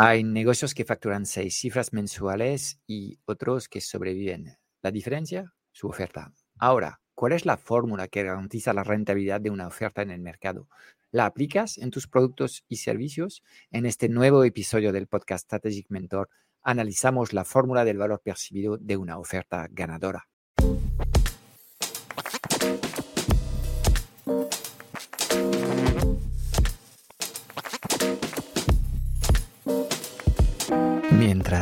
Hay negocios que facturan seis cifras mensuales y otros que sobreviven. La diferencia, su oferta. Ahora, ¿cuál es la fórmula que garantiza la rentabilidad de una oferta en el mercado? ¿La aplicas en tus productos y servicios? En este nuevo episodio del podcast Strategic Mentor, analizamos la fórmula del valor percibido de una oferta ganadora.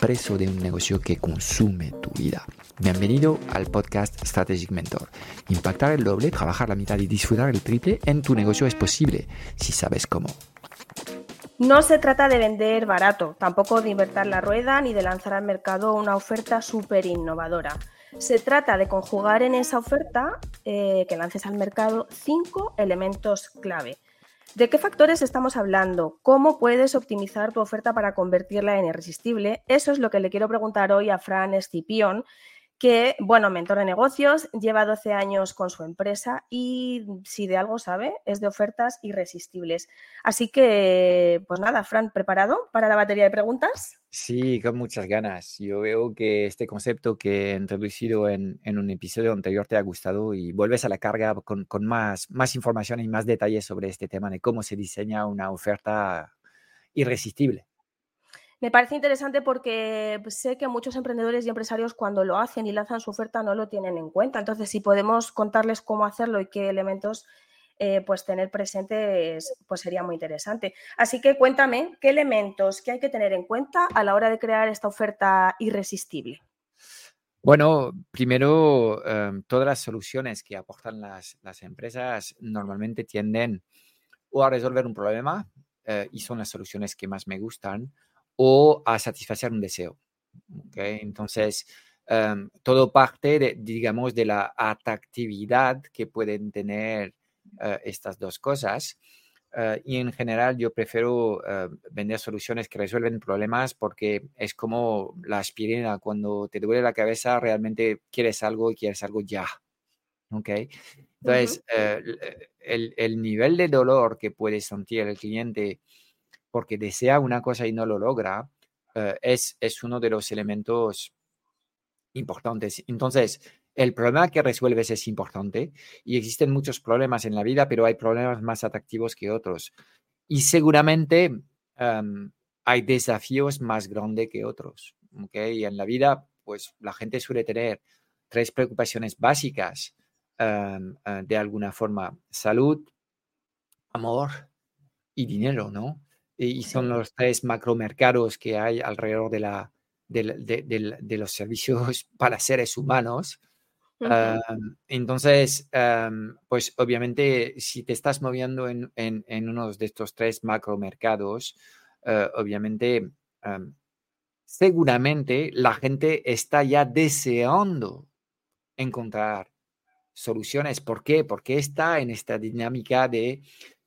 preso de un negocio que consume tu vida. Bienvenido al podcast Strategic Mentor. Impactar el doble, trabajar la mitad y disfrutar el triple en tu negocio es posible si sabes cómo. No se trata de vender barato, tampoco de invertir la rueda ni de lanzar al mercado una oferta súper innovadora. Se trata de conjugar en esa oferta eh, que lances al mercado cinco elementos clave ¿De qué factores estamos hablando? ¿Cómo puedes optimizar tu oferta para convertirla en irresistible? Eso es lo que le quiero preguntar hoy a Fran Escipión, que, bueno, mentor de negocios, lleva 12 años con su empresa y si de algo sabe, es de ofertas irresistibles. Así que, pues nada, Fran, ¿preparado para la batería de preguntas? Sí, con muchas ganas. Yo veo que este concepto que he introducido en, un episodio anterior te ha gustado y vuelves a la carga con, más, más información y más detalles sobre este tema de cómo se diseña una oferta irresistible. Me parece interesante porque pues, sé que muchos emprendedores y empresarios cuando lo hacen y lanzan su oferta no lo tienen en cuenta. Entonces, si podemos contarles cómo hacerlo y qué elementos eh, pues tener presentes pues sería muy interesante. Así que cuéntame qué elementos que hay que tener en cuenta a la hora de crear esta oferta irresistible. Bueno, primero, em, todas las soluciones que aportan las, empresas normalmente tienden o a resolver un problema, eh, y son las soluciones que más me gustan, o a satisfacer un deseo. Entonces, em, todo parte, de, digamos, de la atractividad que pueden tener eh, estas dos cosas. Eh, y en general yo prefiero eh, vender soluciones que resuelven problemas porque es como la aspirina. Cuando te duele la cabeza, realmente quieres algo y quieres algo ya. ¿Ok? Entonces, el, el, nivel de dolor que puede sentir el cliente porque desea una cosa y no lo logra, es, es uno de los elementos importantes. Entonces, el problema que resuelves es importante y existen muchos problemas en la vida, pero hay problemas más atractivos que otros. Y seguramente hay desafíos más grandes que otros. Y en la vida, pues la gente suele tener tres preocupaciones básicas eh, de alguna forma. Salud, amor y dinero, ¿no? Y son los tres macromercados que hay alrededor de, la, de los servicios para seres humanos entonces, pues obviamente, si te estás moviendo en, en, uno de estos tres macromercados, uh, obviamente, seguramente la gente está ya deseando encontrar soluciones. ¿Por qué? Porque está en esta dinámica de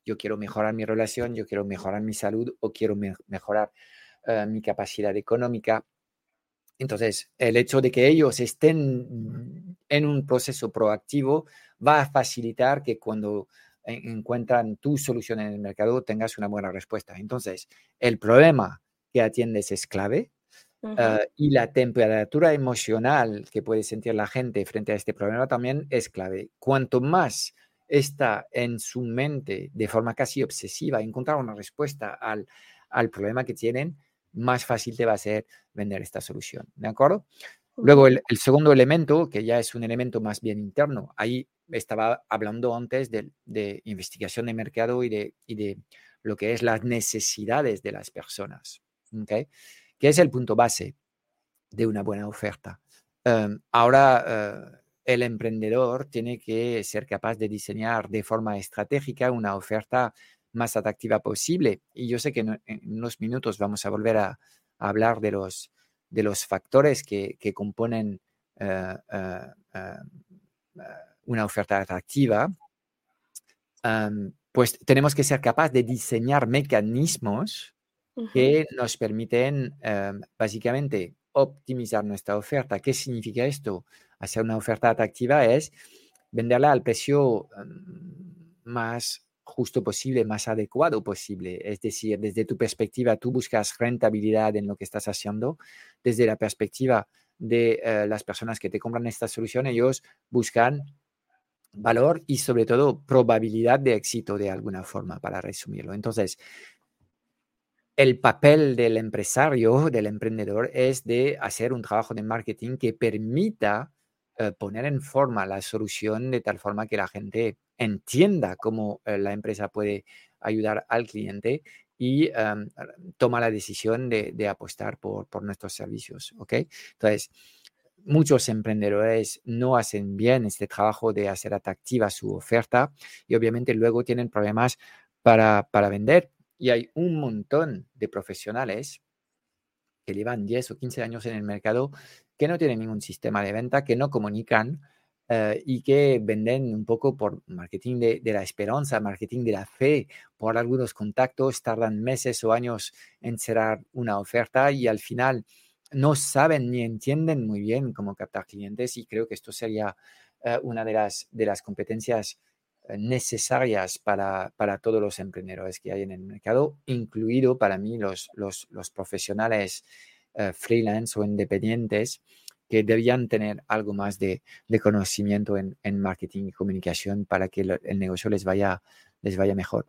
yo quiero mejorar mi relación, yo quiero mejorar mi salud o quiero mejorar eh, mi capacidad económica. Entonces, el hecho de que ellos estén en un proceso proactivo va a facilitar que cuando encuentran tu solución en el mercado tengas una buena respuesta. Entonces, el problema que atiendes es clave ah, y la temperatura emocional que puede sentir la gente frente a este problema también es clave. Cuanto más está en su mente de forma casi obsesiva encontrar una respuesta al, al problema que tienen, más fácil te va a ser vender esta solución. ¿De acuerdo? Luego, el, segundo elemento, que ya es un elemento más bien interno, ahí estaba hablando antes de, investigación de mercado y de, de, lo que es las necesidades de las personas, ¿okay? que es el punto base de una buena oferta. Em, ahora, eh, el emprendedor tiene que ser capaz de diseñar de forma estratégica una oferta más atractiva posible. Y yo sé que en, unos minutos vamos a volver a, hablar de los, de los factores que, componen eh, eh, eh, una oferta atractiva. pues tenemos que ser capaces de diseñar mecanismos que nos permiten básicamente optimizar nuestra oferta. ¿Qué significa esto? Hacer una oferta atractiva es venderla al precio más justo posible, más adecuado posible. Es decir, desde tu perspectiva, tú buscas rentabilidad en lo que estás haciendo. Desde la perspectiva de eh, las personas que te compran esta solución, ellos buscan valor y sobre todo probabilidad de éxito de alguna forma, para resumirlo. Entonces, el papel del empresario, del emprendedor, es de hacer un trabajo de marketing que permita eh, poner en forma la solución de tal forma que la gente entienda cómo eh, la empresa puede ayudar al cliente y em, toma la decisión de, apostar por, nuestros servicios. ¿ok? Entonces, muchos emprendedores no hacen bien este trabajo de hacer atractiva su oferta y obviamente luego tienen problemas para, para vender. Y hay un montón de profesionales que llevan 10 o 15 años en el mercado que no tienen ningún sistema de venta, que no comunican eh, y que venden un poco por marketing de, la esperanza, marketing de la fe, por algunos contactos, tardan meses o años en cerrar una oferta y al final no saben ni entienden muy bien cómo captar clientes y creo que esto sería eh, una de las, de las competencias necesarias para, para, todos los emprendedores que hay en el mercado, incluido para mí los, los, los profesionales freelance o independientes que debían tener algo más de, conocimiento en, marketing y comunicación para que el negocio les vaya, les vaya mejor.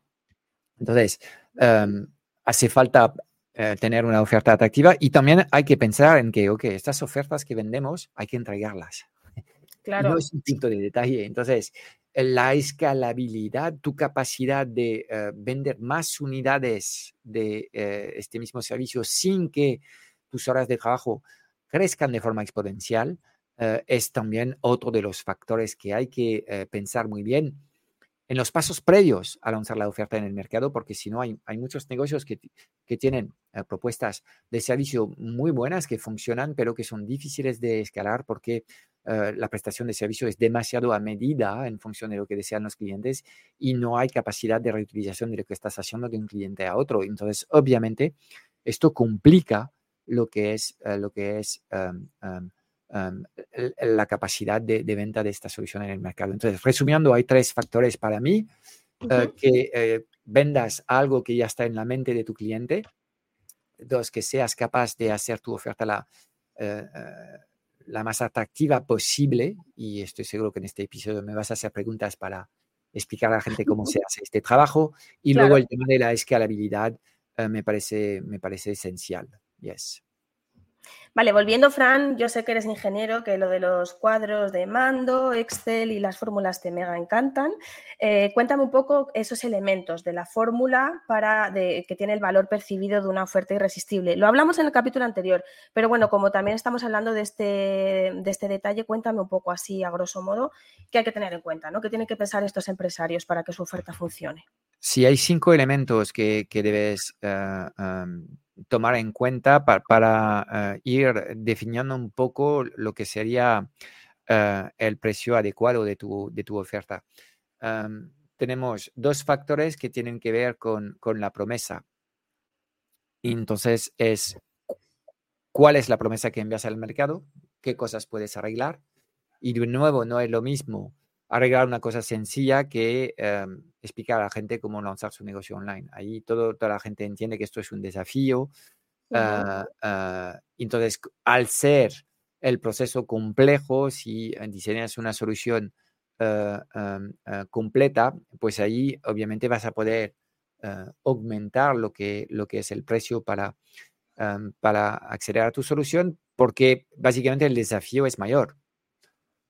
Entonces, em, hace falta eh, tener una oferta atractiva y también hay que pensar en que, ok, estas ofertas que vendemos hay que entregarlas. Claro. No es un punto de detalle. Entonces, la escalabilidad, tu capacidad de eh, vender más unidades de eh, este mismo servicio sin que tus horas de trabajo crezcan de forma exponencial, eh, es también otro de los factores que hay que pensar muy bien en los pasos previos a lanzar la oferta en el mercado, porque si no, hay, hay muchos negocios que, que tienen eh, propuestas de servicio muy buenas, que funcionan, pero que son difíciles de escalar porque la prestación de servicio es demasiado a medida en función de lo que desean los clientes y no hay capacidad de reutilización de lo que estás haciendo de un cliente a otro. Entonces, obviamente, esto complica lo que es, eh, lo que es em, em, la capacidad de, venta de esta solución en el mercado. Entonces, resumiendo, hay tres factores para mí. Eh, que eh, vendas algo que ya está en la mente de tu cliente. Dos, que seas capaz de hacer tu oferta la, la más atractiva posible. Y estoy seguro que en este episodio me vas a hacer preguntas para explicar a la gente cómo se hace este trabajo. Y luego el tema de la escalabilidad me, parece, me parece esencial. Yes. Vale, volviendo, Fran, yo sé que eres ingeniero, que lo de los cuadros de mando, Excel y las fórmulas te mega encantan. Eh, cuéntame un poco esos elementos de la fórmula para que tiene el valor percibido de una oferta irresistible. Lo hablamos en el capítulo anterior, pero bueno, como también estamos hablando de este, de este detalle, cuéntame un poco así, a grosso modo, qué hay que tener en cuenta, ¿no? ¿Qué tienen que pensar estos empresarios para que su oferta funcione? Sí, hay cinco elementos que, debes eh, tomar en cuenta para, eh, ir definiendo un poco lo que sería el precio adecuado de tu, de tu oferta. tenemos dos factores que tienen que ver con, con la promesa. Entonces, es cuál es la promesa que envías al mercado, qué cosas puedes arreglar. Y de nuevo, no es lo mismo arreglar una cosa sencilla que explicar a la gente cómo lanzar su negocio online. Ahí todo, toda la gente entiende que esto es un desafío. Ah, ah, entonces, al ser el proceso complejo, si diseñas una solución ah, completa, pues ahí obviamente vas a poder aumentar lo que, lo que es el precio para, para acceder a tu solución, porque básicamente el desafío es mayor.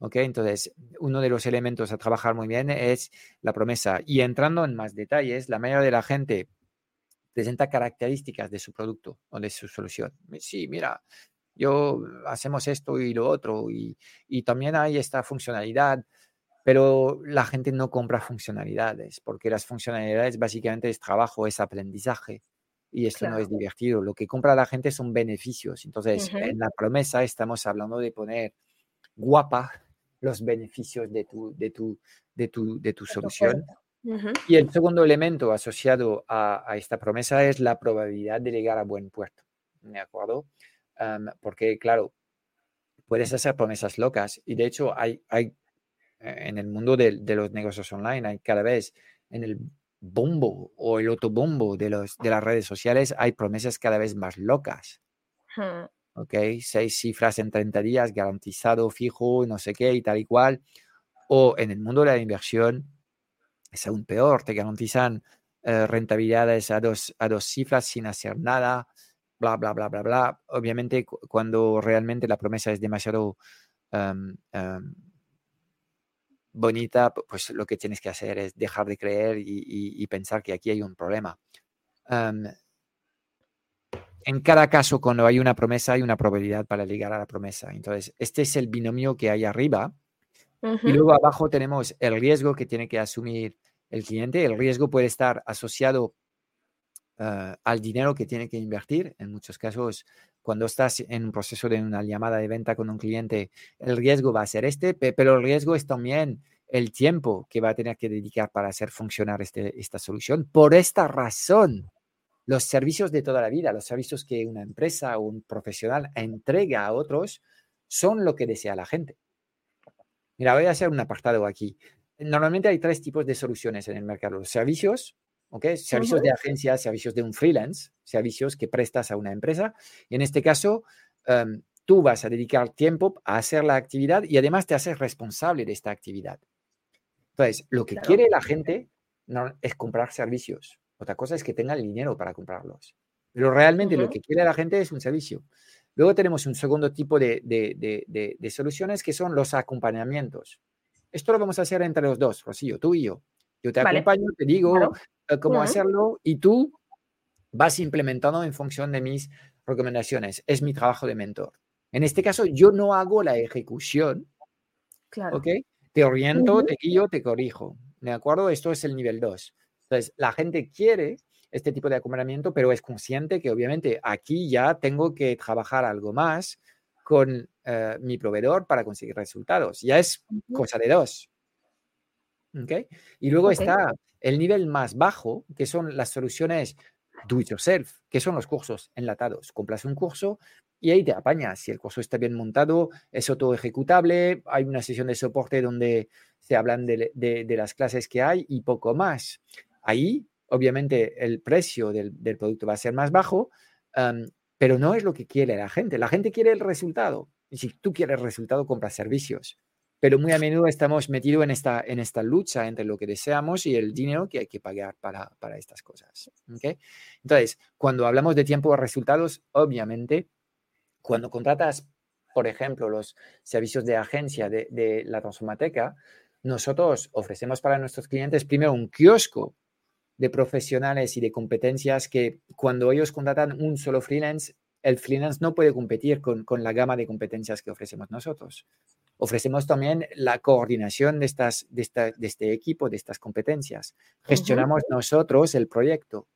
¿Ok? Entonces, uno de los elementos a trabajar muy bien es la promesa. Y entrando en más detalles, la mayoría de la gente presenta características de su producto o de su solución. Sí, mira, yo hacemos esto y lo otro y, y también hay esta funcionalidad, pero la gente no compra funcionalidades, porque las funcionalidades básicamente es trabajo, es aprendizaje, y esto no es divertido. Lo que compra la gente son beneficios. Entonces, en la promesa estamos hablando de poner guapa los beneficios de tu, de tu, de tu, de tu solución. Y el segundo elemento asociado a, esta promesa es la probabilidad de llegar a buen puerto. ¿De acuerdo? porque, claro, puedes hacer promesas locas y de hecho hay, hay en el mundo de, los negocios online, hay cada vez en el bombo o el autobombo de, los, de las redes sociales, hay promesas cada vez más locas. ¿Ok? Seis cifras en 30 días, garantizado, fijo, no sé qué y tal y cual. O en el mundo de la inversión, es aún peor, te garantizan eh, rentabilidades a dos, a dos cifras sin hacer nada, bla, bla, bla, bla, bla. Obviamente, cuando realmente la promesa es demasiado em, em, bonita, pues lo que tienes que hacer es dejar de creer y, pensar que aquí hay un problema. Em, en cada caso, cuando hay una promesa, hay una probabilidad para llegar a la promesa. Entonces, este es el binomio que hay arriba y luego abajo tenemos el riesgo que tiene que asumir el cliente. El riesgo puede estar asociado ah, al dinero que tiene que invertir. En muchos casos, cuando estás en un proceso de una llamada de venta con un cliente, el riesgo va a ser este, pero el riesgo es también el tiempo que va a tener que dedicar para hacer funcionar este, esta solución. Por esta razón, los servicios de toda la vida, los servicios que una empresa o un profesional entrega a otros, son lo que desea la gente. Mira, voy a hacer un apartado aquí. Normalmente hay tres tipos de soluciones en el mercado. Servicios, ¿ok? Servicios de agencia, servicios de un freelance, servicios que prestas a una empresa. Y en este caso, em, tú vas a dedicar tiempo a hacer la actividad y además te haces responsable de esta actividad. Entonces, lo que quiere la gente no, es comprar servicios. Otra cosa es que tenga el dinero para comprarlos. Pero realmente lo que quiere la gente es un servicio. Luego tenemos un segundo tipo de, soluciones que son los acompañamientos. Esto lo vamos a hacer entre los dos, Rocío, tú y yo. Yo te acompaño, te digo eh, cómo hacerlo y tú vas implementando en función de mis recomendaciones. Es mi trabajo de mentor. En este caso, yo no hago la ejecución. Claro. ¿Ok? Te oriento, te guío, te corrijo. ¿De acuerdo? Esto es el nivel 2. Entonces, la gente quiere este tipo de acompañamiento, pero es consciente que obviamente aquí ya tengo que trabajar algo más con eh, mi proveedor para conseguir resultados. Ya es cosa de dos. ¿Okay? Y luego está el nivel más bajo, que son las soluciones do it yourself, que son los cursos enlatados. Compras un curso y ahí te apañas. Si el curso está bien montado, es auto ejecutable, hay una sesión de soporte donde se hablan de, de las clases que hay y poco más. Ahí obviamente el precio del, producto va a ser más bajo, pero no es lo que quiere la gente. La gente quiere el resultado. Y si tú quieres resultado, compra servicios. Pero muy a menudo estamos metidos en esta, en esta lucha entre lo que deseamos y el dinero que hay que pagar para, estas cosas. Entonces, cuando hablamos de tiempo de resultados, obviamente, cuando contratas, por ejemplo, los servicios de agencia de, de la Transformateca, nosotros ofrecemos para nuestros clientes primero un kiosco de profesionales y de competencias que cuando ellos contratan un solo freelance, el freelance no puede competir con, la gama de competencias que ofrecemos nosotros. Ofrecemos también la coordinación de, estas, de, este equipo, de estas competencias. Gestionamos nosotros el proyecto.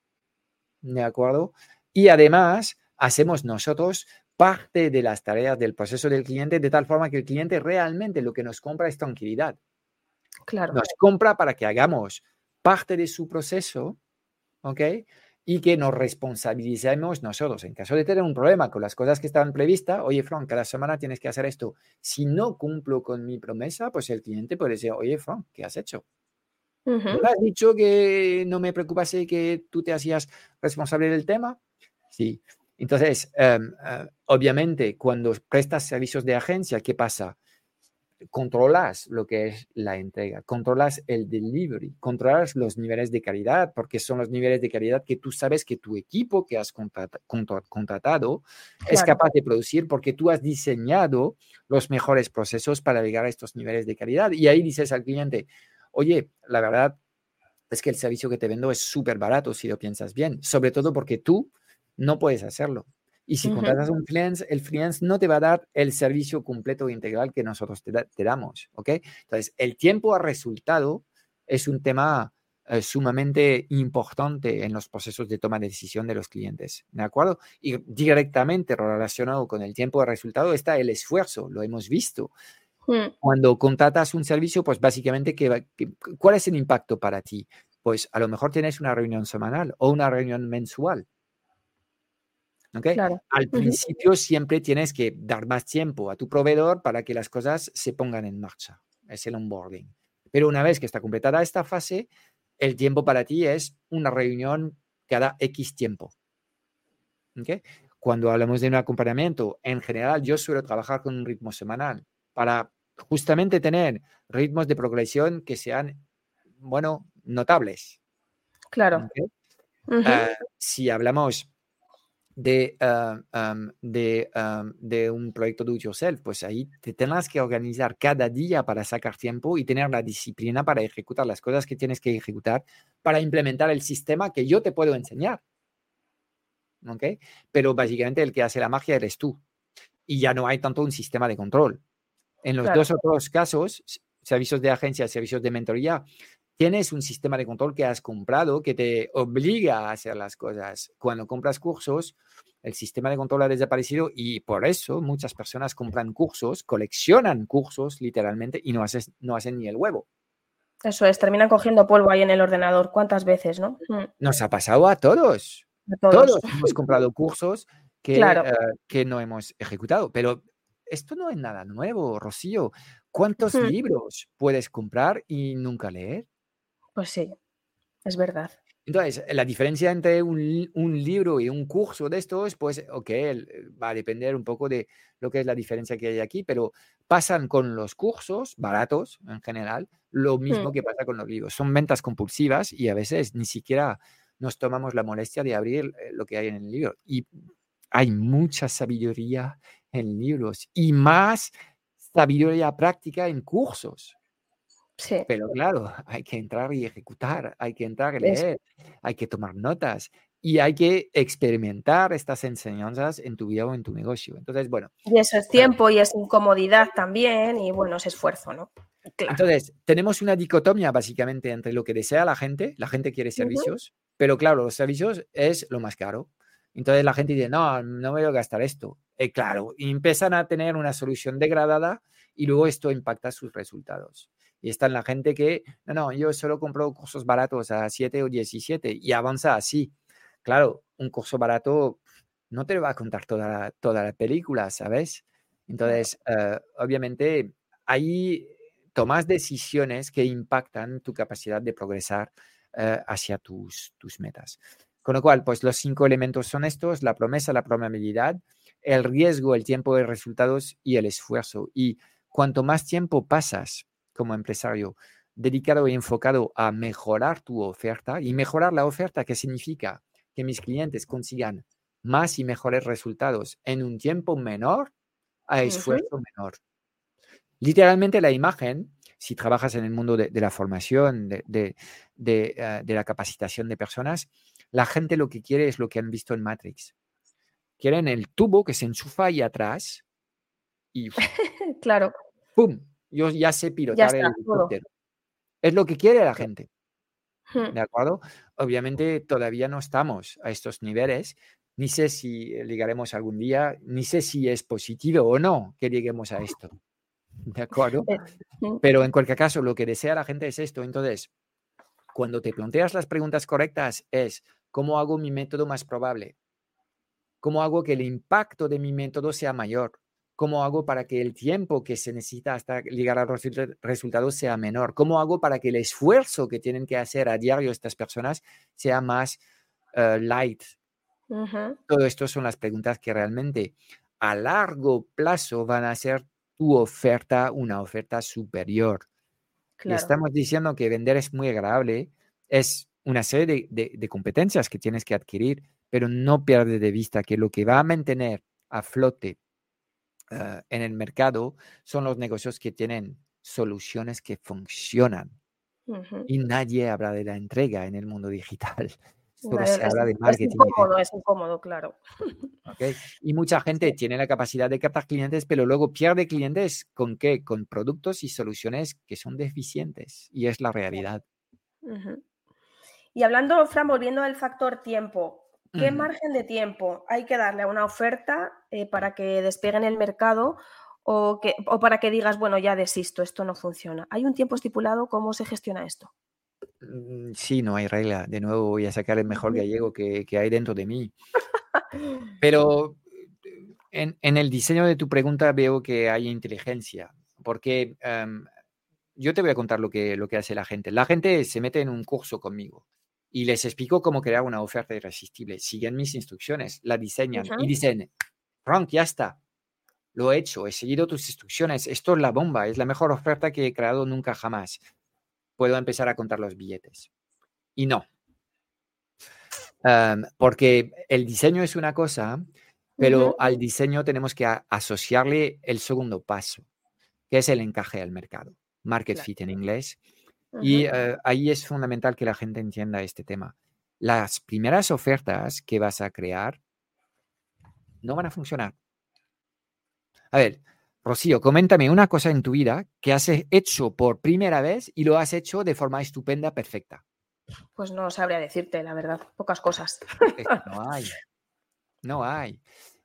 ¿De acuerdo? Y además hacemos nosotros parte de las tareas del proceso del cliente de tal forma que el cliente realmente lo que nos compra es tranquilidad. Claro. Nos compra para que hagamos parte de su proceso, ¿ok? Y que nos responsabilicemos nosotros. En caso de tener un problema con las cosas que estaban previstas, oye, Frank, cada semana tienes que hacer esto. Si no cumplo con mi promesa, pues el cliente puede decir, oye, Frank, ¿qué has hecho? ¿No has dicho que no me preocupase que tú te hacías responsable del tema? Sí. Entonces, em, eh, obviamente, cuando prestas servicios de agencia, ¿qué pasa? Controlas lo que es la entrega, controlas el delivery, controlas los niveles de calidad, porque son los niveles de calidad que tú sabes que tu equipo que has contratado es capaz de producir porque tú has diseñado los mejores procesos para llegar a estos niveles de calidad. Y ahí dices al cliente, oye, la verdad es que el servicio que te vendo es súper barato si lo piensas bien, sobre todo porque tú no puedes hacerlo. Y si contratas un freelance, el freelance no te va a dar el servicio completo e integral que nosotros te, damos, ¿ok? Entonces, el tiempo a resultado es un tema eh, sumamente importante en los procesos de toma de decisión de los clientes, ¿de acuerdo? Y directamente relacionado con el tiempo de resultado está el esfuerzo, lo hemos visto. Hmm. Cuando contratas un servicio, pues básicamente, ¿cuál es el impacto para ti? Pues a lo mejor tienes una reunión semanal o una reunión mensual. ¿Okay? Al principio siempre tienes que dar más tiempo a tu proveedor para que las cosas se pongan en marcha. Es el onboarding. Pero una vez que está completada esta fase, el tiempo para ti es una reunión cada X tiempo. ¿Okay? Cuando hablamos de un acompañamiento, en general yo suelo trabajar con un ritmo semanal para justamente tener ritmos de progresión que sean, bueno, notables. Claro. Ah, si hablamos de, ah, de, de, un proyecto do it yourself, pues ahí te tendrás que organizar cada día para sacar tiempo y tener la disciplina para ejecutar las cosas que tienes que ejecutar para implementar el sistema que yo te puedo enseñar. ¿Ok? Pero básicamente el que hace la magia eres tú. Y ya no hay tanto un sistema de control. En los dos otros casos, servicios de agencia, servicios de mentoría, tienes un sistema de control que has comprado que te obliga a hacer las cosas. Cuando compras cursos, el sistema de control ha desaparecido y por eso muchas personas compran cursos, coleccionan cursos literalmente y no, no hacen ni el huevo. Eso es, terminan cogiendo polvo ahí en el ordenador. ¿Cuántas veces, no? Mm. Nos ha pasado a todos. todos. hemos comprado cursos que, eh, que no hemos ejecutado, pero esto no es nada nuevo, Rocío. ¿Cuántos libros puedes comprar y nunca leer? Pues sí, es verdad. Entonces, la diferencia entre un, libro y un curso de estos, pues, ok, va a depender un poco de lo que es la diferencia que hay aquí, pero pasan con los cursos baratos en general, lo mismo mm. que pasa con los libros. Son ventas compulsivas y a veces ni siquiera nos tomamos la molestia de abrir eh, lo que hay en el libro. Y hay mucha sabiduría en libros y más sabiduría práctica en cursos. Pero claro, hay que entrar y ejecutar, hay que entrar y leer, hay que tomar notas y hay que experimentar estas enseñanzas en tu vida o en tu negocio. Entonces, bueno. Y eso es tiempo y es incomodidad también y bueno, es esfuerzo, ¿no? Entonces, tenemos una dicotomía básicamente entre lo que desea la gente, la gente quiere servicios, pero claro, los servicios es lo más caro. Entonces la gente dice, no, no me voy a gastar esto. Eh, claro, y empiezan a tener una solución degradada y luego esto impacta sus resultados. Y está la gente que, no, no, yo solo compro cursos baratos a 7 o 17 y avanza así. Claro, un curso barato no te va a contar toda la, toda la película, ¿sabes? Entonces, eh, obviamente, ahí tomas decisiones que impactan tu capacidad de progresar eh, hacia tus, tus metas. Con lo cual, pues los cinco elementos son estos, la promesa, la probabilidad, el riesgo, el tiempo de resultados y el esfuerzo. Y cuanto más tiempo pasas como empresario dedicado y enfocado a mejorar tu oferta y mejorar la oferta, ¿qué significa? Que mis clientes consigan más y mejores resultados en un tiempo menor a esfuerzo menor. Literalmente la imagen, si trabajas en el mundo de, la formación, de, eh, de, la capacitación de personas, la gente lo que quiere es lo que han visto en Matrix. Quieren el tubo que se enchufa ahí atrás y claro. ¡Pum! Yo ya sé pilotar el helicóptero. Es lo que quiere la gente. ¿De acuerdo? Obviamente todavía no estamos a estos niveles. Ni sé si llegaremos algún día, ni sé si es positivo o no que lleguemos a esto. ¿De acuerdo? Eh, Pero en cualquier caso, lo que desea la gente es esto. Entonces, cuando te planteas las preguntas correctas es, ¿cómo hago mi método más probable? ¿Cómo hago que el impacto de mi método sea mayor? ¿Cómo hago para que el tiempo que se necesita hasta llegar a los resultados sea menor? ¿Cómo hago para que el esfuerzo que tienen que hacer a diario estas personas sea más eh, light? Todo esto son las preguntas que realmente a largo plazo van a hacer tu oferta una oferta superior. estamos diciendo que vender es muy agradable, es una serie de, competencias que tienes que adquirir, pero no pierdes de vista que lo que va a mantener a flote eh, en el mercado son los negocios que tienen soluciones que funcionan. Y nadie habla de la entrega en el mundo digital. Solo se habla de marketing. Es incómodo, es incómodo, claro. Y mucha gente tiene la capacidad de captar clientes, pero luego pierde clientes con qué? Con productos y soluciones que son deficientes. Y es la realidad. Y hablando, Fran, volviendo al factor tiempo, ¿qué margen de tiempo hay que darle a una oferta eh, para que despegue en el mercado o, que, o para que digas, bueno, ya desisto, esto no funciona? ¿Hay un tiempo estipulado? ¿Cómo se gestiona esto? Mm, sí, no hay regla. De nuevo voy a sacar el mejor gallego que, hay dentro de mí. Pero en, el diseño de tu pregunta veo que hay inteligencia, porque em, yo te voy a contar lo que, lo que hace la gente. La gente se mete en un curso conmigo y les explico cómo crear una oferta irresistible. Siguen mis instrucciones, la diseñan y dicen, Frank, ya está. Lo he hecho, he seguido tus instrucciones. Esto es la bomba, es la mejor oferta que he creado nunca jamás puedo empezar a contar los billetes. Y no. porque el diseño es una cosa, pero al diseño tenemos que asociarle el segundo paso, que es el encaje al mercado, market fit en inglés. Y eh, ahí es fundamental que la gente entienda este tema. Las primeras ofertas que vas a crear no van a funcionar. A ver, Rocío, coméntame una cosa en tu vida que has hecho por primera vez y lo has hecho de forma estupenda, perfecta. Pues no sabría decirte, la verdad, pocas cosas. no hay. No hay.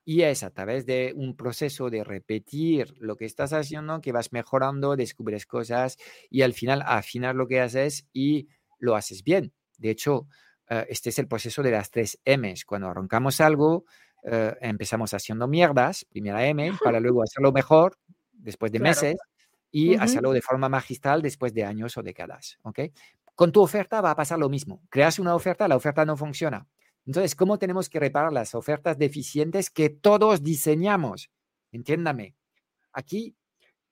Y es a través de un proceso de repetir lo que estás haciendo que vas mejorando, descubres cosas y al final afinar lo que haces y lo haces bien. De hecho, eh, este es el proceso de las tres M's. Cuando arrancamos algo, eh, empezamos haciendo mierdas, primera M, para luego hacerlo mejor después de meses y hacerlo de forma magistral después de años o décadas. ¿ok? Con tu oferta va a pasar lo mismo. Creas una oferta, la oferta no funciona. Entonces, ¿cómo tenemos que reparar las ofertas deficientes que todos diseñamos? Entiéndame. Aquí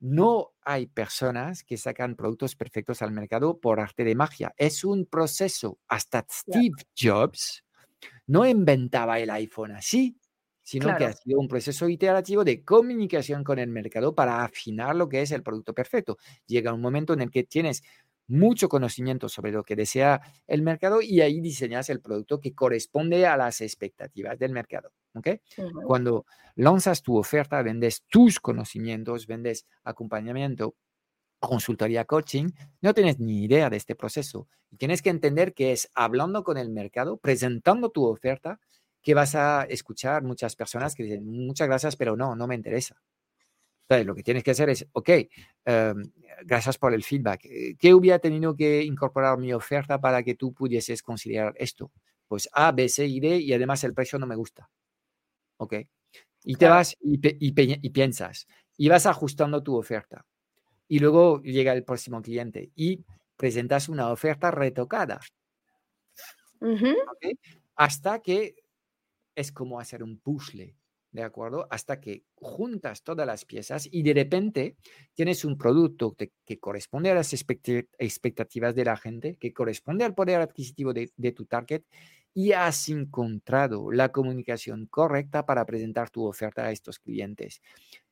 no hay personas que sacan productos perfectos al mercado por arte de magia. Es un proceso. Hasta Steve Jobs no inventaba el iPhone así sino que ha sido un proceso iterativo de comunicación con el mercado para afinar lo que es el producto perfecto. Llega un momento en el que tienes mucho conocimiento sobre lo que desea el mercado y ahí diseñas el producto que corresponde a las expectativas del mercado. ¿okay? Cuando lanzas tu oferta, vendes tus conocimientos, vendes acompañamiento, consultoría coaching, no tienes ni idea de este proceso. Y tienes que entender que es hablando con el mercado, presentando tu oferta, que vas a escuchar muchas personas que dicen, muchas gracias, pero no, no me interesa. Entonces, lo que tienes que hacer es, ok, em, gracias por el feedback. Eh, ¿Qué hubiera tenido que incorporar mi oferta para que tú pudieses considerar esto? Pues A, B, C y D y además el precio no me gusta. Ok. Y te vas y, y, piensas y vas ajustando tu oferta. Y luego llega el próximo cliente y presentas una oferta retocada. Hasta que es como hacer un puzzle, ¿de acuerdo? Hasta que juntas todas las piezas y de repente tienes un producto que, corresponde a las expectativas de la gente, que corresponde al poder adquisitivo de, de tu target y has encontrado la comunicación correcta para presentar tu oferta a estos clientes.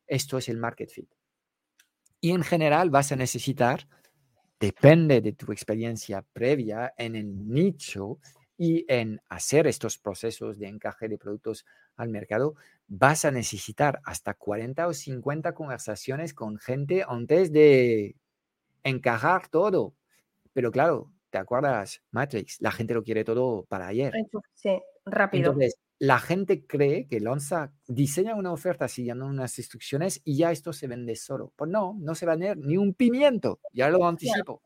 Esto es el market fit. Y en general vas a necesitar, depende de tu experiencia previa en el nicho, y en hacer estos procesos de encaje de productos al mercado, vas a necesitar hasta 40 o 50 conversaciones con gente antes de encajar todo. Pero claro, ¿te acuerdas, Matrix? La gente lo quiere todo para ayer. Sí, rápido. Entonces, la gente cree que lanza, diseña una oferta siguiendo unas instrucciones y ya esto se vende solo. Pues no, no se va a vender ni un pimiento, ya lo anticipo.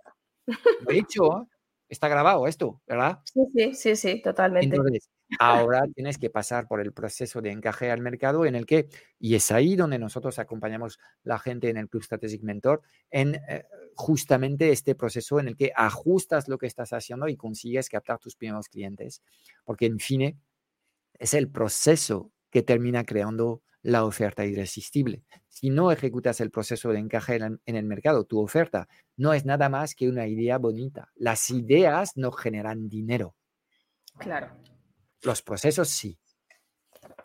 Lo he dicho, está grabado esto, ¿verdad? Sí, sí, sí, sí, totalmente. Entonces, ahora tienes que pasar por el proceso de encaje al mercado en el que, y es ahí donde nosotros acompañamos la gente en el Club Strategic Mentor, en eh, justamente este proceso en el que ajustas lo que estás haciendo y consigues captar tus primeros clientes, porque en fin, es el proceso que termina creando la oferta irresistible. Si no ejecutas el proceso de encaje en el mercado, tu oferta no es nada más que una idea bonita. Las ideas no generan dinero. Claro. Los procesos sí.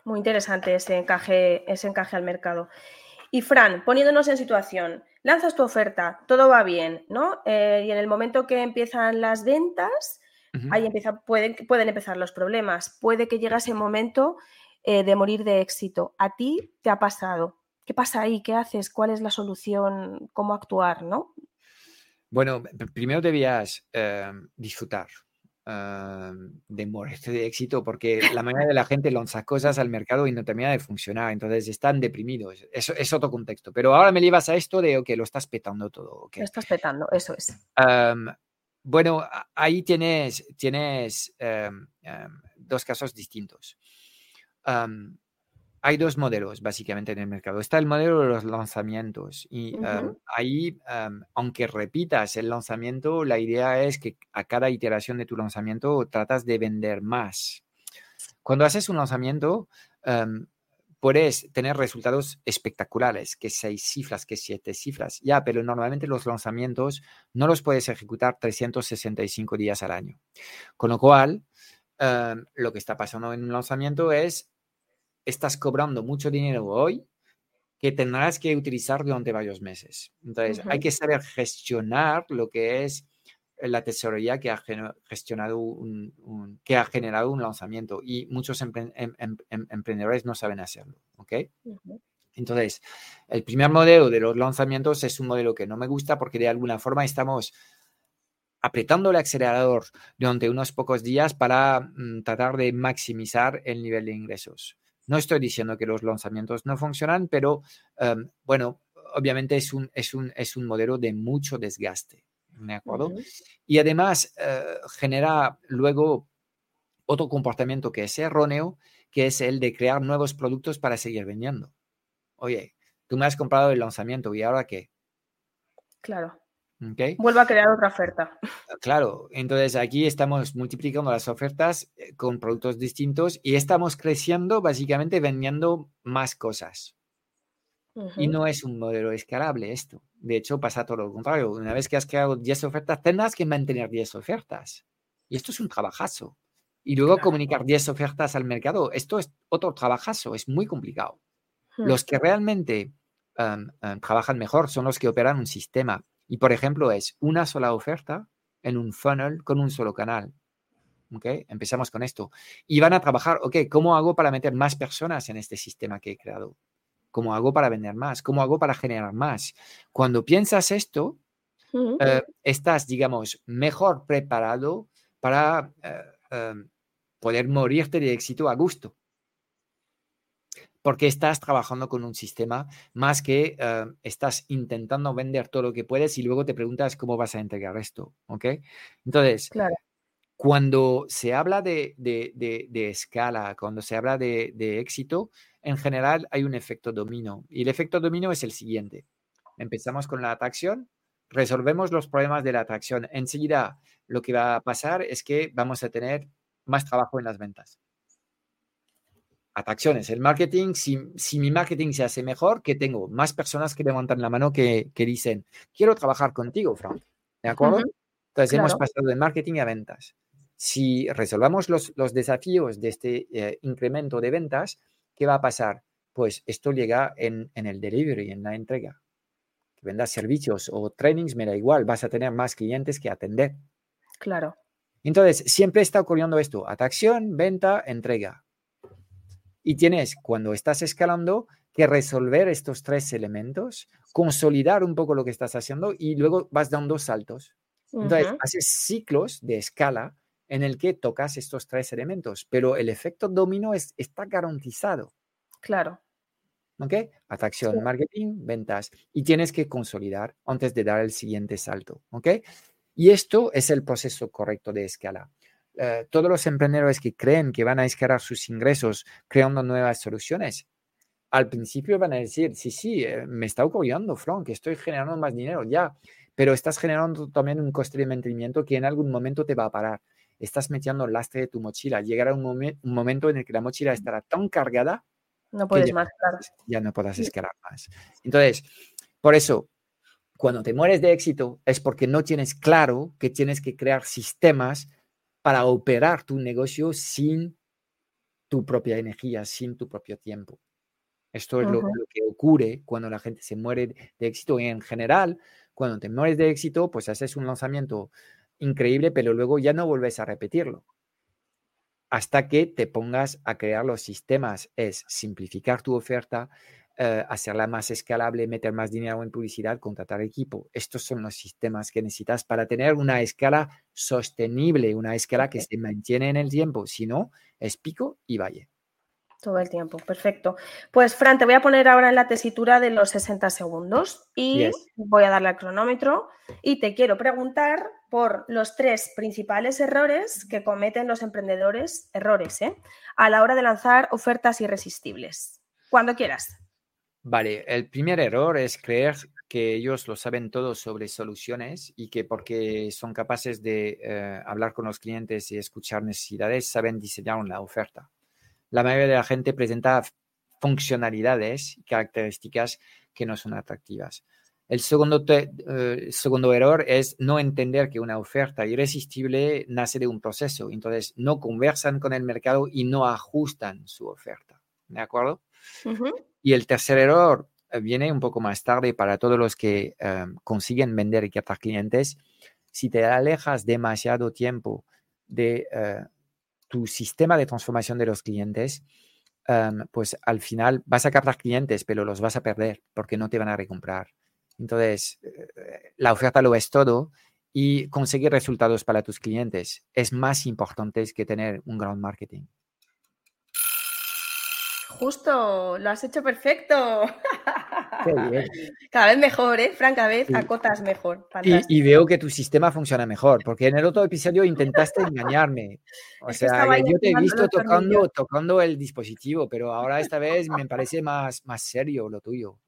Muy interesante ese encaje, ese encaje al mercado. Y Fran, poniéndonos en situación, lanzas tu oferta, todo va bien, ¿no? Eh, y en el momento que empiezan las ventas, ahí empieza, pueden, pueden empezar los problemas. Puede que llegue ese momento eh, de morir de éxito. ¿A ti te ha pasado? ¿Qué pasa ahí? ¿Qué haces? ¿Cuál es la solución? ¿Cómo actuar? ¿no? Bueno, primero debías em, disfrutar em, de de éxito porque la mayoría de la gente lanza cosas al mercado y no termina de funcionar, entonces están deprimidos. Eso es otro contexto. Pero ahora me llevas a esto de que lo estás petando todo. Lo estás petando, eso es. Bueno, ahí tienes, tienes dos casos distintos hay dos modelos básicamente en el mercado. Está el modelo de los lanzamientos y ahí, aunque repitas el lanzamiento, la idea es que a cada iteración de tu lanzamiento tratas de vender más. Cuando haces un lanzamiento, puedes tener resultados espectaculares, que seis cifras, que siete cifras, ya, pero normalmente los lanzamientos no los puedes ejecutar 365 días al año. Con lo cual, lo que está pasando en un lanzamiento es estás cobrando mucho dinero hoy que tendrás que utilizar durante varios meses. Entonces, hay que saber gestionar lo que es la tesorería que ha gestionado un, que ha generado un lanzamiento y muchos em, em, em, emprendedores no saben hacerlo, ¿ok? Entonces, el primer modelo de los lanzamientos es un modelo que no me gusta porque de alguna forma estamos apretando el acelerador durante unos pocos días para mm, tratar de maximizar el nivel de ingresos. No estoy diciendo que los lanzamientos no funcionan, pero em, bueno, obviamente es un, es, un, es un modelo de mucho desgaste. ¿De acuerdo? Y además eh, genera luego otro comportamiento que es erróneo, que es el de crear nuevos productos para seguir vendiendo. Oye, tú me has comprado el lanzamiento y ahora qué? Claro. Vuelvo a crear otra oferta. Ah, claro, entonces aquí estamos multiplicando las ofertas eh, con productos distintos y estamos creciendo básicamente vendiendo más cosas. Y no es un modelo escalable esto. De hecho, pasa todo lo contrario. Una vez que has creado 10 ofertas, tendrás que mantener 10 ofertas. Y esto es un trabajazo. Y luego comunicar 10 ofertas al mercado, esto es otro trabajazo, es muy complicado. Los que realmente trabajan mejor son los que operan un sistema y por ejemplo, es una sola oferta en un funnel con un solo canal. ¿Ok? Empezamos con esto. Y van a trabajar, ok, ¿cómo hago para meter más personas en este sistema que he creado? ¿Cómo hago para vender más? ¿Cómo hago para generar más? Cuando piensas esto, eh, estás, digamos, mejor preparado para eh, em, poder morirte de éxito a gusto porque estás trabajando con un sistema más que eh, estás intentando vender todo lo que puedes y luego te preguntas cómo vas a entregar esto, ¿ok? Entonces, cuando se habla de, escala, cuando se habla de, éxito, en general hay un efecto domino y el efecto domino es el siguiente. Empezamos con la atracción, resolvemos los problemas de la atracción. Enseguida, lo que va a pasar es que vamos a tener más trabajo en las ventas atracciones. El marketing, si, mi marketing se hace mejor, que tengo más personas que levantan la mano que, dicen, quiero trabajar contigo, Frank. ¿De acuerdo? Entonces hemos pasado de marketing a ventas. Si resolvamos los, desafíos de este eh, incremento de ventas, ¿qué va a pasar? Pues esto llega en, en el delivery, en la entrega. Que vendas servicios o trainings, me da igual, vas a tener más clientes que atender. Claro. Entonces, siempre está ocurriendo esto, atracción, venta, entrega. Y tienes, cuando estás escalando, que resolver estos tres elementos, consolidar un poco lo que estás haciendo y luego vas dando saltos. Entonces, haces ciclos de escala en el que tocas estos tres elementos, pero el efecto dominó es, está garantizado. Claro. ¿Ok? Atracción, marketing, ventas. Y tienes que consolidar antes de dar el siguiente salto. ¿Ok? Y esto es el proceso correcto de escala. Eh, todos los emprendedores que creen que van a escalar sus ingresos creando nuevas soluciones, al principio van a decir, sí, sí, eh, me está ocurriendo, Frank, estoy generando más dinero, ya, pero estás generando también un coste de mantenimiento que en algún momento te va a parar. Estás metiendo el lastre de tu mochila. Llegará un, un momento en el que la mochila estará tan cargada no puedes más, ya no podrás escalar más. Entonces, por eso, cuando te mueres de éxito es porque no tienes claro que tienes que crear sistemas para operar tu negocio sin tu propia energía, sin tu propio tiempo. Esto es lo, que ocurre cuando la gente se muere de éxito y en general, cuando te mueres de éxito, pues haces un lanzamiento increíble, pero luego ya no vuelves a repetirlo. Hasta que te pongas a crear los sistemas. Es simplificar tu oferta, eh, hacerla más escalable, meter más dinero en publicidad, contratar equipo. Estos son los sistemas que necesitas para tener una escala sostenible, una escala que se mantiene en el tiempo. Si no, es pico y valle. Todo el tiempo, perfecto. Pues Fran, te voy a poner ahora en la tesitura de los 60 segundos y voy a darle al cronómetro y te quiero preguntar por los tres principales errores que cometen los emprendedores, errores, ¿eh? a la hora de lanzar ofertas irresistibles. Cuando quieras. Vale, el primer error es creer que ellos lo saben todo sobre soluciones y que porque son capaces de eh, hablar con los clientes y escuchar necesidades, saben diseñar una oferta. La mayoría de la gente presenta funcionalidades y características que no son atractivas. El segundo, eh, segundo error es no entender que una oferta irresistible nace de un proceso. Entonces, no conversan con el mercado y no ajustan su oferta. ¿De acuerdo? Y el tercer error eh, viene un poco más tarde para todos los que em, consiguen vender y captar clientes. Si te alejas demasiado tiempo de eh, tu sistema de transformación de los clientes, pues al final vas a captar clientes, pero los vas a perder porque no te van a recomprar. Entonces, eh, la oferta lo es todo y conseguir resultados para tus clientes es más importante que tener un gran marketing. Justo, lo has hecho perfecto. Cada vez mejor, ¿eh? Fran, cada vez acotas mejor. Y, veo que tu sistema funciona mejor, porque en el otro episodio intentaste engañarme. O sea, yo te he visto tocando, tocando el dispositivo, pero ahora esta vez me parece más, más serio lo tuyo.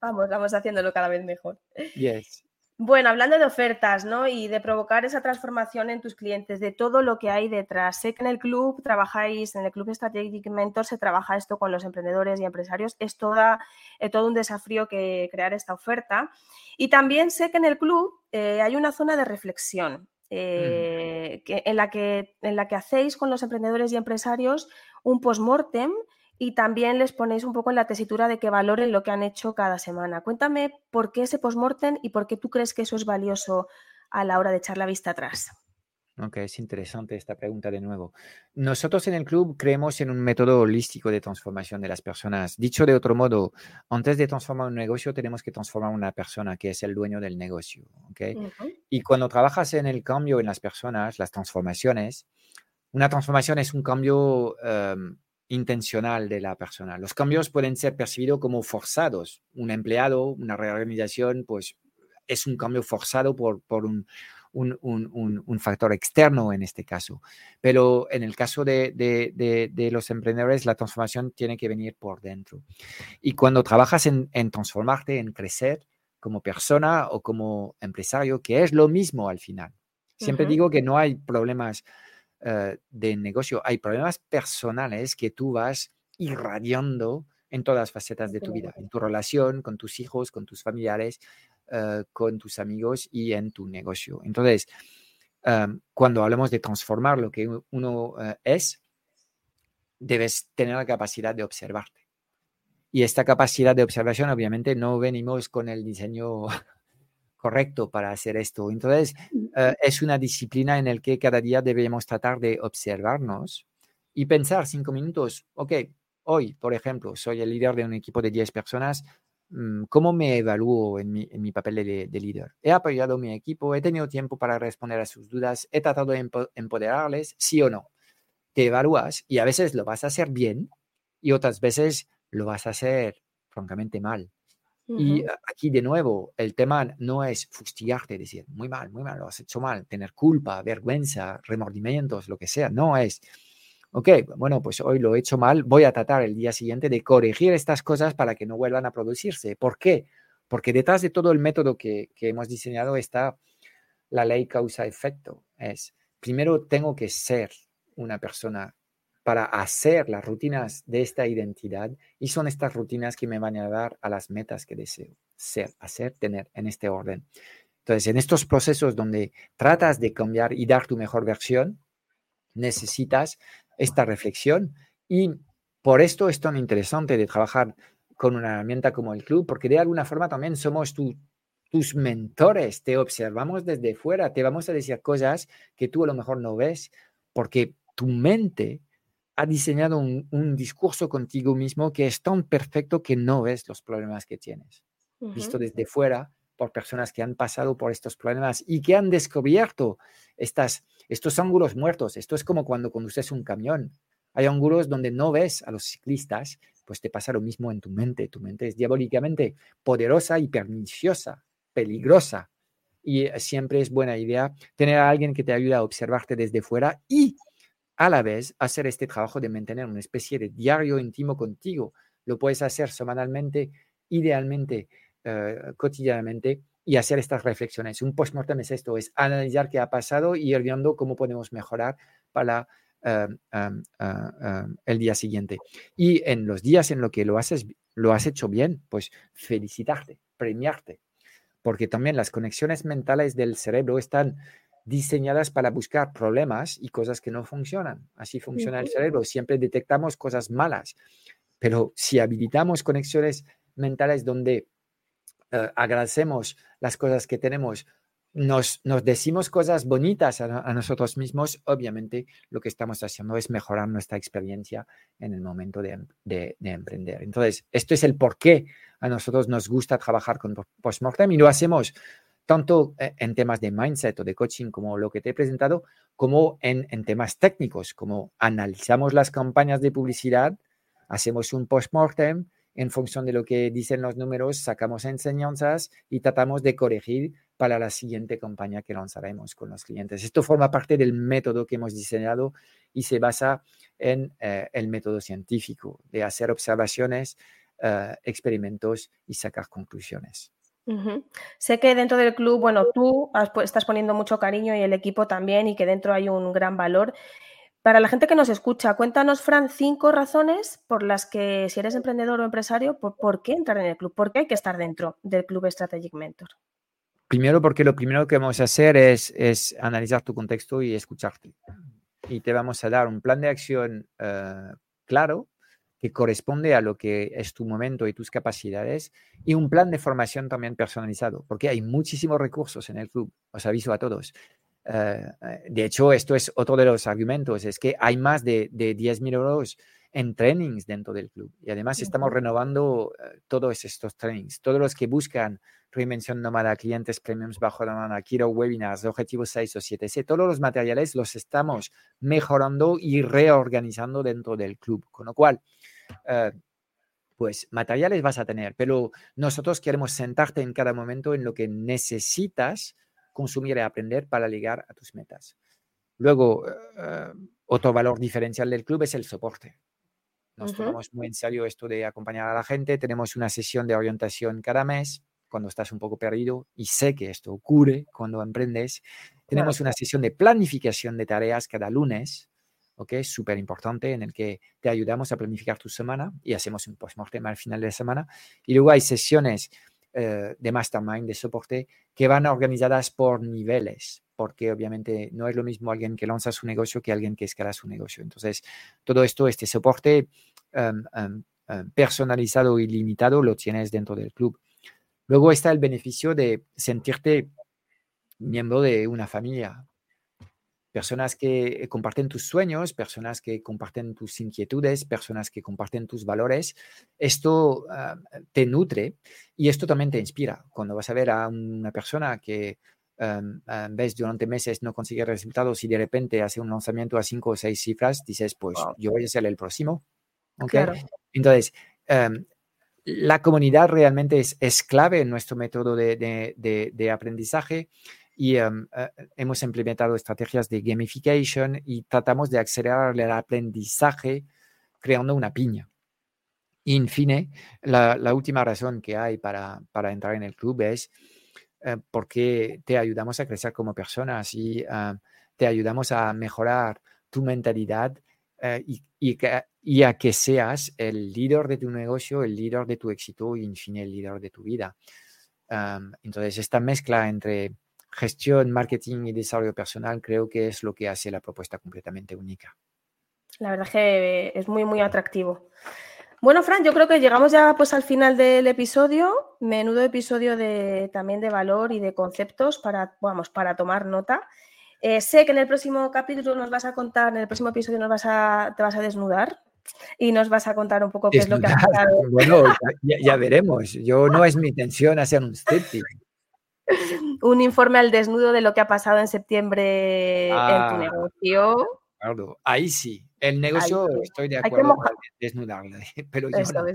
Vamos, vamos haciéndolo cada vez mejor. Yes. Bueno, hablando de ofertas, ¿no? Y de provocar esa transformación en tus clientes, de todo lo que hay detrás. Sé que en el club trabajáis, en el club Strategic Mentor se trabaja esto con los emprendedores y empresarios. Es toda, eh, todo un desafío que crear esta oferta. Y también sé que en el club eh, hay una zona de reflexión. Mm. Eh, en, la que, en la que hacéis con los emprendedores y empresarios un post-mortem y también les ponéis un poco en la tesitura de que valoren lo que han hecho cada semana. Cuéntame por qué ese postmortem y por qué tú crees que eso es valioso a la hora de echar la vista atrás. Ok, es interesante esta pregunta de nuevo. Nosotros en el club creemos en un método holístico de transformación de las personas. Dicho de otro modo, antes de transformar un negocio, tenemos que transformar una persona que es el dueño del negocio. Okay? Y cuando trabajas en el cambio en las personas, las transformaciones, una transformación es un cambio em, intencional de la persona. Los cambios pueden ser percibidos como forzados. Un empleado, una reorganización, pues es un cambio forzado por, por un, un, un, un, factor externo en este caso. Pero en el caso de, de, de, los emprendedores, la transformación tiene que venir por dentro. Y cuando trabajas en, en transformarte, en crecer como persona o como empresario, que es lo mismo al final. Siempre digo que no hay problemas eh, de negocio, hay problemas personales que tú vas irradiando en todas las facetas de tu vida, en tu relación con tus hijos, con tus familiares, eh, con tus amigos y en tu negocio. Entonces, em, cuando hablamos de transformar lo que uno eh, es, debes tener la capacidad de observarte. Y esta capacidad de observación, obviamente, no venimos con el diseño correcto para hacer esto. Entonces, eh, es una disciplina en la que cada día debemos tratar de observarnos y pensar cinco minutos, ok, hoy, por ejemplo, soy el líder de un equipo de 10 personas, mm, ¿cómo me evalúo en mi, en mi papel de, de, líder? ¿He apoyado a mi equipo? ¿He tenido tiempo para responder a sus dudas? ¿He tratado de empoderarles? ¿Sí o no? Te evalúas y a veces lo vas a hacer bien y otras veces lo vas a hacer francamente mal. Y aquí de nuevo, el tema no es fustigarte, decir, muy mal, muy mal, lo has hecho mal, tener culpa, vergüenza, remordimientos, lo que sea. No es, ok, bueno, pues hoy lo he hecho mal, voy a tratar el día siguiente de corregir estas cosas para que no vuelvan a producirse. ¿Por qué? Porque detrás de todo el método que, que hemos diseñado está la ley causa-efecto. Es, primero tengo que ser una persona para hacer las rutinas de esta identidad y son estas rutinas que me van a dar a las metas que deseo ser, hacer, tener en este orden. Entonces, en estos procesos donde tratas de cambiar y dar tu mejor versión, necesitas esta reflexión y por esto es tan interesante de trabajar con una herramienta como el club, porque de alguna forma también somos tu, tus mentores, te observamos desde fuera, te vamos a decir cosas que tú a lo mejor no ves, porque tu mente ha diseñado un, discurso contigo mismo que es tan perfecto que no ves los problemas que tienes. Visto desde fuera por personas que han pasado por estos problemas y que han descubierto estas, estos ángulos muertos. Esto es como cuando conduces un camión. Hay ángulos donde no ves a los ciclistas, pues te pasa lo mismo en tu mente. Tu mente es diabólicamente poderosa y perniciosa, peligrosa. Y siempre es buena idea tener a alguien que te ayude a observarte desde fuera y a la vez hacer este trabajo de mantener una especie de diario íntimo contigo. Lo puedes hacer semanalmente, idealmente, eh, cotidianamente y hacer estas reflexiones. Un postmortem es esto, es analizar qué ha pasado y ir viendo cómo podemos mejorar para eh, eh, el día siguiente. Y en los días en los que lo, haces, lo has hecho bien, pues felicitarte, premiarte, porque también las conexiones mentales del cerebro están diseñadas para buscar problemas y cosas que no funcionan. Así funciona el cerebro. Siempre detectamos cosas malas, pero si habilitamos conexiones mentales donde eh, agradecemos las cosas que tenemos, nos, nos decimos cosas bonitas a, nosotros mismos, obviamente lo que estamos haciendo es mejorar nuestra experiencia en el momento de, de, de emprender. Entonces, esto es el por qué a nosotros nos gusta trabajar con Postmortem y lo hacemos tanto eh, en temas de mindset o de coaching como lo que te he presentado, como en, temas técnicos, como analizamos las campañas de publicidad, hacemos un post-mortem, en función de lo que dicen los números, sacamos enseñanzas y tratamos de corregir para la siguiente campaña que lanzaremos con los clientes. Esto forma parte del método que hemos diseñado y se basa en eh, el método científico de hacer observaciones, eh, experimentos y sacar conclusiones. Sé que dentro del club, bueno, tú estás poniendo mucho cariño y el equipo también y que dentro hay un gran valor. Para la gente que nos escucha, cuéntanos, Fran, cinco razones por las que, si eres emprendedor o empresario, por, qué entrar en el club, por qué hay que estar dentro del Club Strategic Mentor. Primero, porque lo primero que vamos a hacer es, analizar tu contexto y escucharte. Y te vamos a dar un plan de acción eh, claro que corresponde a lo que es tu momento y tus capacidades y un plan de formación también personalizado, porque hay muchísimos recursos en el club, os aviso a todos. Eh, de hecho, esto es otro de los argumentos, es que hay más de, de 10.000 euros en trainings dentro del club y además estamos renovando eh, todos estos trainings. Todos los que buscan reinvención nómada, clientes premiums bajo la mano, quiero webinars, objetivos 6 o 7, todos los materiales los estamos mejorando y reorganizando dentro del club, con lo cual eh, pues materiales vas a tener, pero nosotros queremos sentarte en cada momento en lo que necesitas consumir y aprender para llegar a tus metas. Luego, eh, otro valor diferencial del club es el soporte. Nos tomamos muy en serio esto de acompañar a la gente. Tenemos una sesión de orientación cada mes cuando estás un poco perdido y sé que esto ocurre cuando emprendes. Tenemos una sesión de planificación de tareas cada lunes ¿ok? Súper importante en el que te ayudamos a planificar tu semana y hacemos un postmortem al final de la semana. Y luego hay sesiones eh, de mastermind, de soporte, que van organizadas por niveles, porque obviamente no es lo mismo alguien que lanza su negocio que alguien que escala su negocio. Entonces, todo esto, este soporte em, em, em, personalizado y limitado, lo tienes dentro del club. Luego está el beneficio de sentirte miembro de una familia, personas que comparten tus sueños, personas que comparten tus inquietudes, personas que comparten tus valores. Esto ah, te nutre y esto también te inspira. Cuando vas a ver a una persona que um, ves durante meses no consigue resultados y de repente hace un lanzamiento a cinco o seis cifras, dices, pues yo voy a ser el próximo. Entonces, la comunidad realmente es, es, clave en nuestro método de, de, de aprendizaje y em, eh, hemos implementado estrategias de gamification y tratamos de acelerar el aprendizaje creando una piña. Y, en fin, la, la, última razón que hay para, para, entrar en el club es eh, porque te ayudamos a crecer como personas y ah, te ayudamos a mejorar tu mentalidad y, y, y, a que seas el líder de tu negocio, el líder de tu éxito y, en fin, el líder de tu vida. entonces, esta mezcla entre gestión, marketing y desarrollo personal creo que es lo que hace la propuesta completamente única. La verdad que es muy, muy atractivo. Bueno, Fran, yo creo que llegamos ya pues al final del episodio. menudo episodio de, también de valor y de conceptos para, vamos, para tomar nota. Eh, sé que en el próximo capítulo nos vas a contar, en el próximo episodio nos vas a, te vas a desnudar y nos vas a contar un poco qué es lo que ha pasado. Bueno, ya, veremos. Yo no es mi intención hacer un striptease. Un informe al desnudo de lo que ha pasado en septiembre en tu ah, negocio. Claro, ahí sí. El negocio estoy de acuerdo con desnudarle, pero yo no.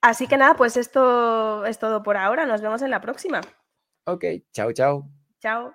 Así que nada, pues esto es todo por ahora. Nos vemos en la próxima. Ok, chao, chao. Chao.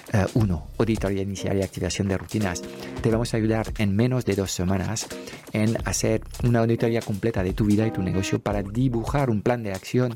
1. Uh, auditoría inicial y activación de rutinas. Te vamos a ayudar en menos de dos semanas en hacer una auditoría completa de tu vida y tu negocio para dibujar un plan de acción